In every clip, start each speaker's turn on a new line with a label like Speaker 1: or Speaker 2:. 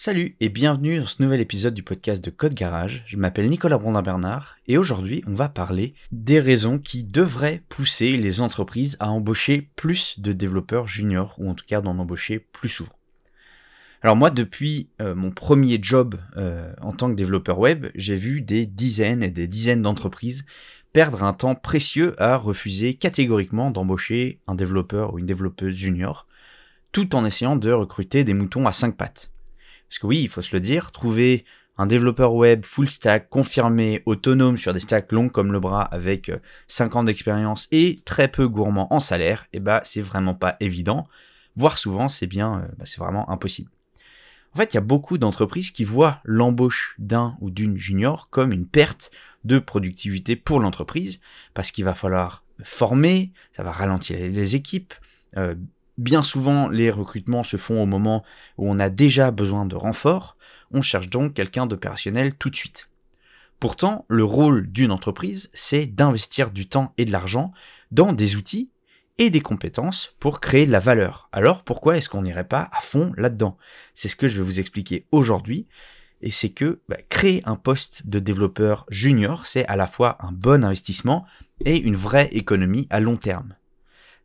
Speaker 1: Salut et bienvenue dans ce nouvel épisode du podcast de Code Garage. Je m'appelle Nicolas Brondin-Bernard et aujourd'hui on va parler des raisons qui devraient pousser les entreprises à embaucher plus de développeurs juniors ou en tout cas d'en embaucher plus souvent. Alors moi depuis euh, mon premier job euh, en tant que développeur web, j'ai vu des dizaines et des dizaines d'entreprises perdre un temps précieux à refuser catégoriquement d'embaucher un développeur ou une développeuse junior tout en essayant de recruter des moutons à cinq pattes. Parce que oui, il faut se le dire, trouver un développeur web full stack, confirmé, autonome sur des stacks longs comme le bras avec 5 euh, ans d'expérience et très peu gourmand en salaire, et eh bah c'est vraiment pas évident. Voire souvent, c'est bien, euh, bah, c'est vraiment impossible. En fait, il y a beaucoup d'entreprises qui voient l'embauche d'un ou d'une junior comme une perte de productivité pour l'entreprise, parce qu'il va falloir former, ça va ralentir les équipes, euh, Bien souvent, les recrutements se font au moment où on a déjà besoin de renfort, on cherche donc quelqu'un d'opérationnel tout de suite. Pourtant, le rôle d'une entreprise, c'est d'investir du temps et de l'argent dans des outils et des compétences pour créer de la valeur. Alors pourquoi est-ce qu'on n'irait pas à fond là-dedans? C'est ce que je vais vous expliquer aujourd'hui. Et c'est que bah, créer un poste de développeur junior, c'est à la fois un bon investissement et une vraie économie à long terme.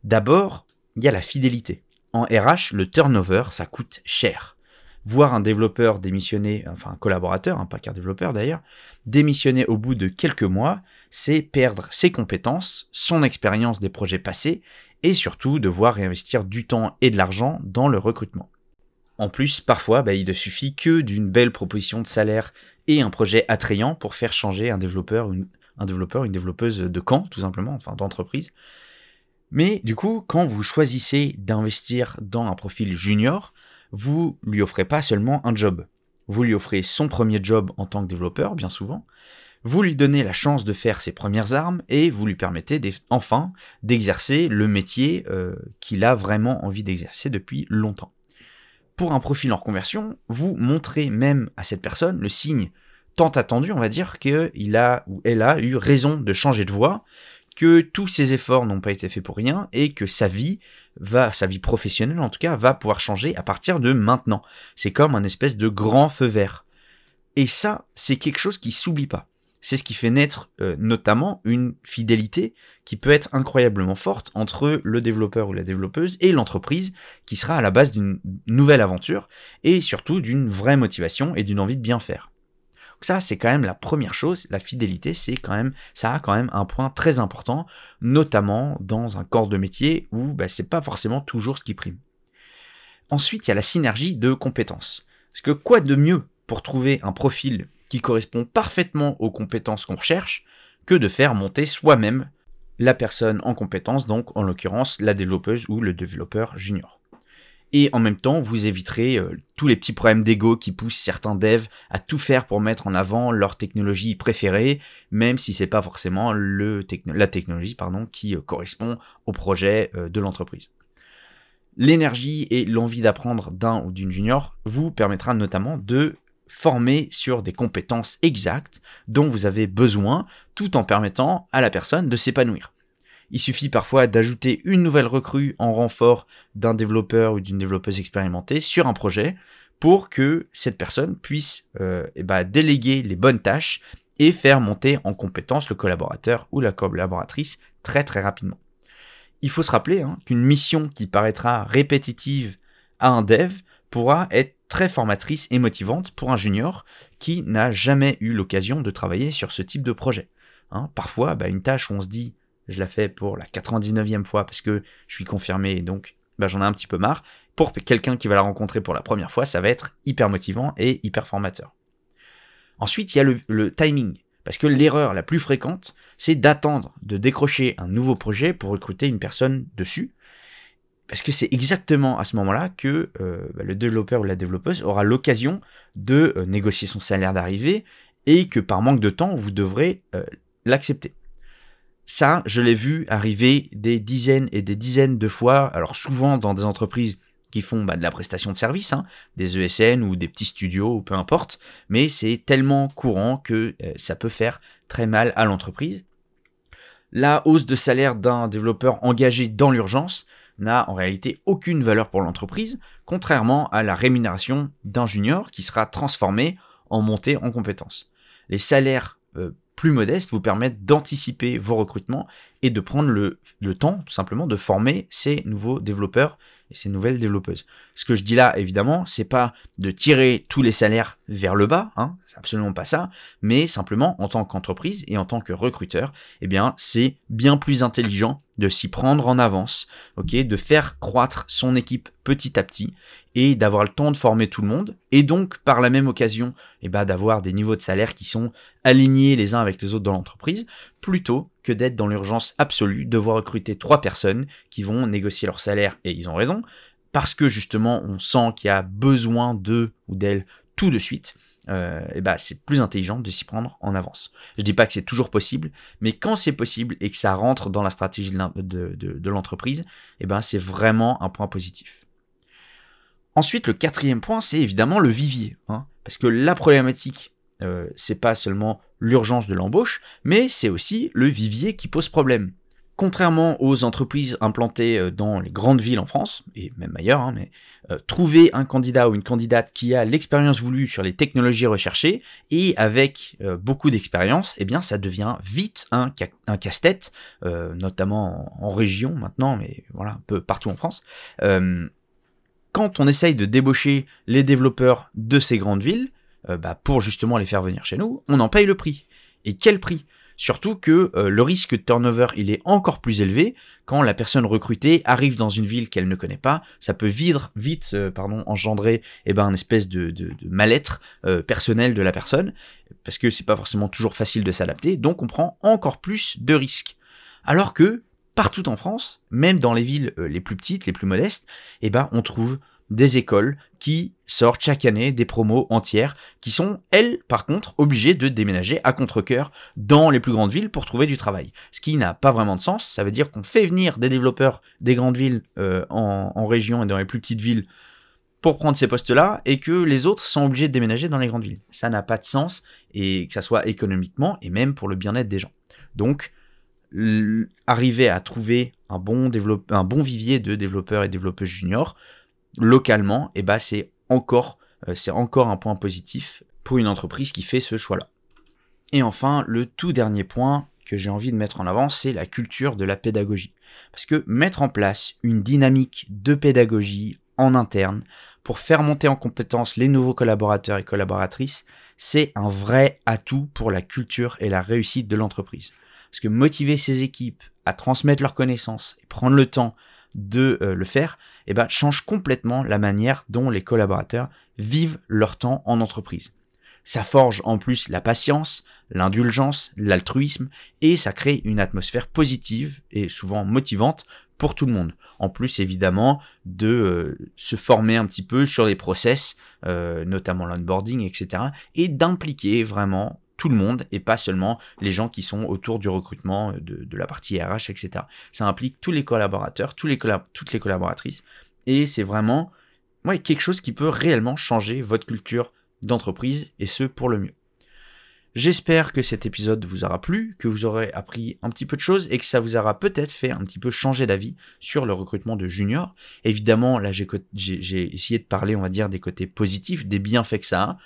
Speaker 1: D'abord, il y a la fidélité. En RH, le turnover, ça coûte cher. Voir un développeur démissionner, enfin un collaborateur, hein, pas qu'un développeur d'ailleurs, démissionner au bout de quelques mois, c'est perdre ses compétences, son expérience des projets passés, et surtout devoir réinvestir du temps et de l'argent dans le recrutement. En plus, parfois, bah, il ne suffit que d'une belle proposition de salaire et un projet attrayant pour faire changer un développeur, un développeur, une développeuse de camp, tout simplement, enfin d'entreprise. Mais du coup, quand vous choisissez d'investir dans un profil junior, vous lui offrez pas seulement un job. Vous lui offrez son premier job en tant que développeur, bien souvent. Vous lui donnez la chance de faire ses premières armes et vous lui permettez enfin d'exercer le métier euh, qu'il a vraiment envie d'exercer depuis longtemps. Pour un profil en reconversion, vous montrez même à cette personne le signe tant attendu, on va dire, qu'il a ou elle a eu raison de changer de voie, que tous ses efforts n'ont pas été faits pour rien et que sa vie va, sa vie professionnelle en tout cas, va pouvoir changer à partir de maintenant. C'est comme un espèce de grand feu vert. Et ça, c'est quelque chose qui s'oublie pas. C'est ce qui fait naître euh, notamment une fidélité qui peut être incroyablement forte entre le développeur ou la développeuse et l'entreprise qui sera à la base d'une nouvelle aventure et surtout d'une vraie motivation et d'une envie de bien faire ça, c'est quand même la première chose. La fidélité, c'est quand même, ça a quand même un point très important, notamment dans un corps de métier où bah, c'est pas forcément toujours ce qui prime. Ensuite, il y a la synergie de compétences. Parce que quoi de mieux pour trouver un profil qui correspond parfaitement aux compétences qu'on recherche que de faire monter soi-même la personne en compétence, donc en l'occurrence la développeuse ou le développeur junior et en même temps vous éviterez euh, tous les petits problèmes d'ego qui poussent certains devs à tout faire pour mettre en avant leur technologie préférée, même si c'est pas forcément la technologie pardon qui euh, correspond au projet euh, de l'entreprise. L'énergie et l'envie d'apprendre d'un ou d'une junior vous permettra notamment de former sur des compétences exactes dont vous avez besoin tout en permettant à la personne de s'épanouir. Il suffit parfois d'ajouter une nouvelle recrue en renfort d'un développeur ou d'une développeuse expérimentée sur un projet pour que cette personne puisse euh, eh ben, déléguer les bonnes tâches et faire monter en compétence le collaborateur ou la collaboratrice très très rapidement. Il faut se rappeler hein, qu'une mission qui paraîtra répétitive à un dev pourra être très formatrice et motivante pour un junior qui n'a jamais eu l'occasion de travailler sur ce type de projet. Hein, parfois, bah, une tâche où on se dit je la fais pour la 99e fois parce que je suis confirmé et donc bah, j'en ai un petit peu marre. Pour quelqu'un qui va la rencontrer pour la première fois, ça va être hyper motivant et hyper formateur. Ensuite, il y a le, timing. Parce que l'erreur la plus fréquente, c'est d'attendre de décrocher un nouveau projet pour recruter une personne dessus. Parce que c'est exactement à ce moment-là que euh, bah, le développeur ou la développeuse aura l'occasion de euh, négocier son salaire d'arrivée et que par manque de temps, vous devrez euh, l'accepter. Ça, je l'ai vu arriver des dizaines et des dizaines de fois, alors souvent dans des entreprises qui font bah, de la prestation de service, hein, des ESN ou des petits studios peu importe, mais c'est tellement courant que euh, ça peut faire très mal à l'entreprise. La hausse de salaire d'un développeur engagé dans l'urgence, n'a en réalité aucune valeur pour l'entreprise, contrairement à la rémunération d'un junior qui sera transformé en montée en compétences. Les salaires euh, plus modestes vous permettent d'anticiper vos recrutements et de prendre le, le, temps, tout simplement, de former ces nouveaux développeurs et ces nouvelles développeuses. Ce que je dis là, évidemment, c'est pas de tirer tous les salaires vers le bas, hein, c'est absolument pas ça, mais simplement en tant qu'entreprise et en tant que recruteur, eh bien, c'est bien plus intelligent de s'y prendre en avance, ok, de faire croître son équipe petit à petit et d'avoir le temps de former tout le monde et donc par la même occasion, eh ben, d'avoir des niveaux de salaire qui sont alignés les uns avec les autres dans l'entreprise, plutôt que d'être dans l'urgence absolue, devoir recruter trois personnes qui vont négocier leur salaire et ils ont raison parce que justement on sent qu'il y a besoin d'eux ou d'elles tout de suite, euh, et bah c'est plus intelligent de s'y prendre en avance. Je dis pas que c'est toujours possible, mais quand c'est possible et que ça rentre dans la stratégie de l'entreprise, ben c'est vraiment un point positif. Ensuite, le quatrième point, c'est évidemment le vivier, hein, parce que la problématique, euh, c'est pas seulement l'urgence de l'embauche, mais c'est aussi le vivier qui pose problème contrairement aux entreprises implantées euh, dans les grandes villes en France, et même ailleurs, hein, euh, trouver un candidat ou une candidate qui a l'expérience voulue sur les technologies recherchées et avec euh, beaucoup d'expérience, eh bien ça devient vite un, un casse-tête, notamment en, région maintenant, mais voilà, un peu partout en France. quand on essaye de débaucher les développeurs de ces grandes villes, bah, pour justement les faire venir chez nous, on en paye le prix. Et quel prix? Surtout que euh, le risque de turnover, il est encore plus élevé quand la personne recrutée arrive dans une ville qu'elle ne connaît pas. Ça peut vite, vite euh, engendrer eh ben, une espèce de mal-être euh, personnel de la personne, parce que c'est pas forcément toujours facile de s'adapter, donc on prend encore plus de risques. Alors que partout en France, même dans les villes les plus petites, les plus modestes, eh ben, on trouve des écoles qui sortent chaque année des promos entières qui sont, elles, par contre, obligées de déménager à contre-coeur dans les plus grandes villes pour trouver du travail. Ce qui n'a pas vraiment de sens. Ça veut dire qu'on fait venir des développeurs des grandes villes euh, en, région et dans les plus petites villes pour prendre ces postes-là et que les autres sont obligés de déménager dans les grandes villes. Ça n'a pas de sens et que ça soit économiquement et même pour le bien-être des gens. Donc, arriver à trouver un bon, un bon vivier de développeurs et développeuses juniors, localement, et eh ben c'est encore, euh, encore un point positif pour une entreprise qui fait ce choix-là. Et enfin, le tout dernier point que j'ai envie de mettre en avant, c'est la culture de la pédagogie. Parce que mettre en place une dynamique de pédagogie en interne pour faire monter en compétence les nouveaux collaborateurs et collaboratrices, c'est un vrai atout pour la culture et la réussite de l'entreprise. Parce que motiver ses équipes à transmettre leurs connaissances et prendre le temps de euh, le faire, eh ben, change complètement la manière dont les collaborateurs vivent leur temps en entreprise. Ça forge en plus la patience, l'indulgence, l'altruisme, et ça crée une atmosphère positive et souvent motivante pour tout le monde. En plus, évidemment, de euh, se former un petit peu sur les process, euh, notamment l'onboarding, etc., et d'impliquer vraiment tout le monde et pas seulement les gens qui sont autour du recrutement de, la partie RH, etc. Ça implique tous les collaborateurs, tous les toutes les collaboratrices et c'est vraiment ouais, quelque chose qui peut réellement changer votre culture d'entreprise et ce pour le mieux. J'espère que cet épisode vous aura plu, que vous aurez appris un petit peu de choses et que ça vous aura peut-être fait un petit peu changer d'avis sur le recrutement de juniors. Évidemment, là j'ai essayé de parler, on va dire, des côtés positifs, des bienfaits que ça a.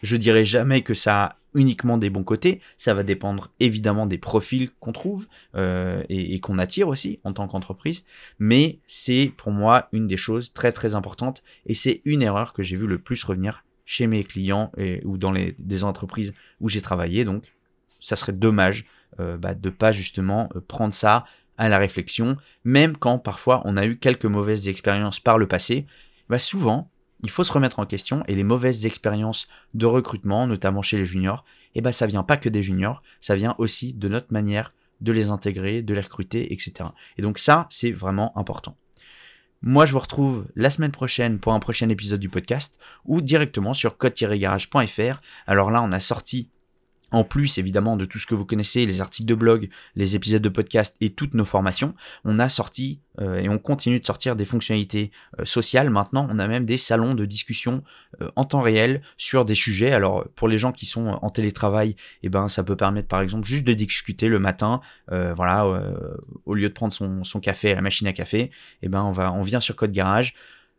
Speaker 1: Je dirais jamais que ça a uniquement des bons côtés, ça va dépendre évidemment des profils qu'on trouve euh, et, qu'on attire aussi en tant qu'entreprise, mais c'est pour moi une des choses très très importantes et c'est une erreur que j'ai vu le plus revenir chez mes clients et, ou dans les des entreprises où j'ai travaillé, donc ça serait dommage euh, bah, de pas justement euh, prendre ça à la réflexion, même quand parfois on a eu quelques mauvaises expériences par le passé, bah souvent il faut se remettre en question et les mauvaises expériences de recrutement, notamment chez les juniors, eh ben ça vient pas que des juniors, ça vient aussi de notre manière de les intégrer, de les recruter, etc. Et donc ça, c'est vraiment important. Moi, je vous retrouve la semaine prochaine pour un prochain épisode du podcast ou directement sur code-garage.fr. Alors là, on a sorti en plus évidemment de tout ce que vous connaissez, les articles de blog, les épisodes de podcast et toutes nos formations, on a sorti euh, et on continue de sortir des fonctionnalités euh, sociales. Maintenant, on a même des salons de discussion euh, en temps réel sur des sujets. Alors pour les gens qui sont en télétravail, eh ben ça peut permettre par exemple juste de discuter le matin, voilà, au lieu de prendre son, son, café à la machine à café, eh ben on va on vient sur Code Garage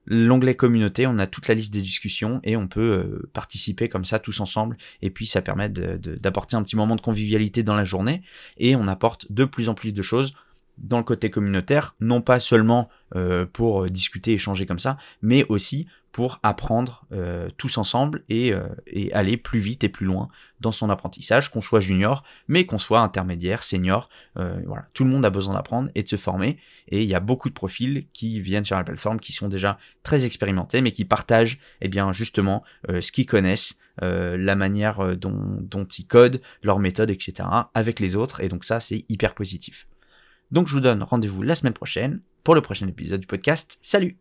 Speaker 1: l'onglet communauté, on a toute la liste des discussions et on peut euh, participer comme ça tous ensemble. Et puis ça permet d'apporter un petit moment de convivialité dans la journée et on apporte de plus en plus de choses dans le côté communautaire, non pas seulement euh, pour discuter, échanger comme ça, mais aussi pour apprendre euh, tous ensemble et, euh, aller plus vite et plus loin dans son apprentissage, qu'on soit junior, mais qu'on soit intermédiaire, senior. voilà, tout le monde a besoin d'apprendre et de se former, et il y a beaucoup de profils qui viennent sur la plateforme qui sont déjà très expérimentés, mais qui partagent, eh bien, justement, ce qu'ils connaissent, la manière dont, dont ils codent, leurs méthodes, etc., avec les autres, et donc ça, c'est hyper positif. Donc je vous donne rendez-vous la semaine prochaine pour le prochain épisode du podcast. Salut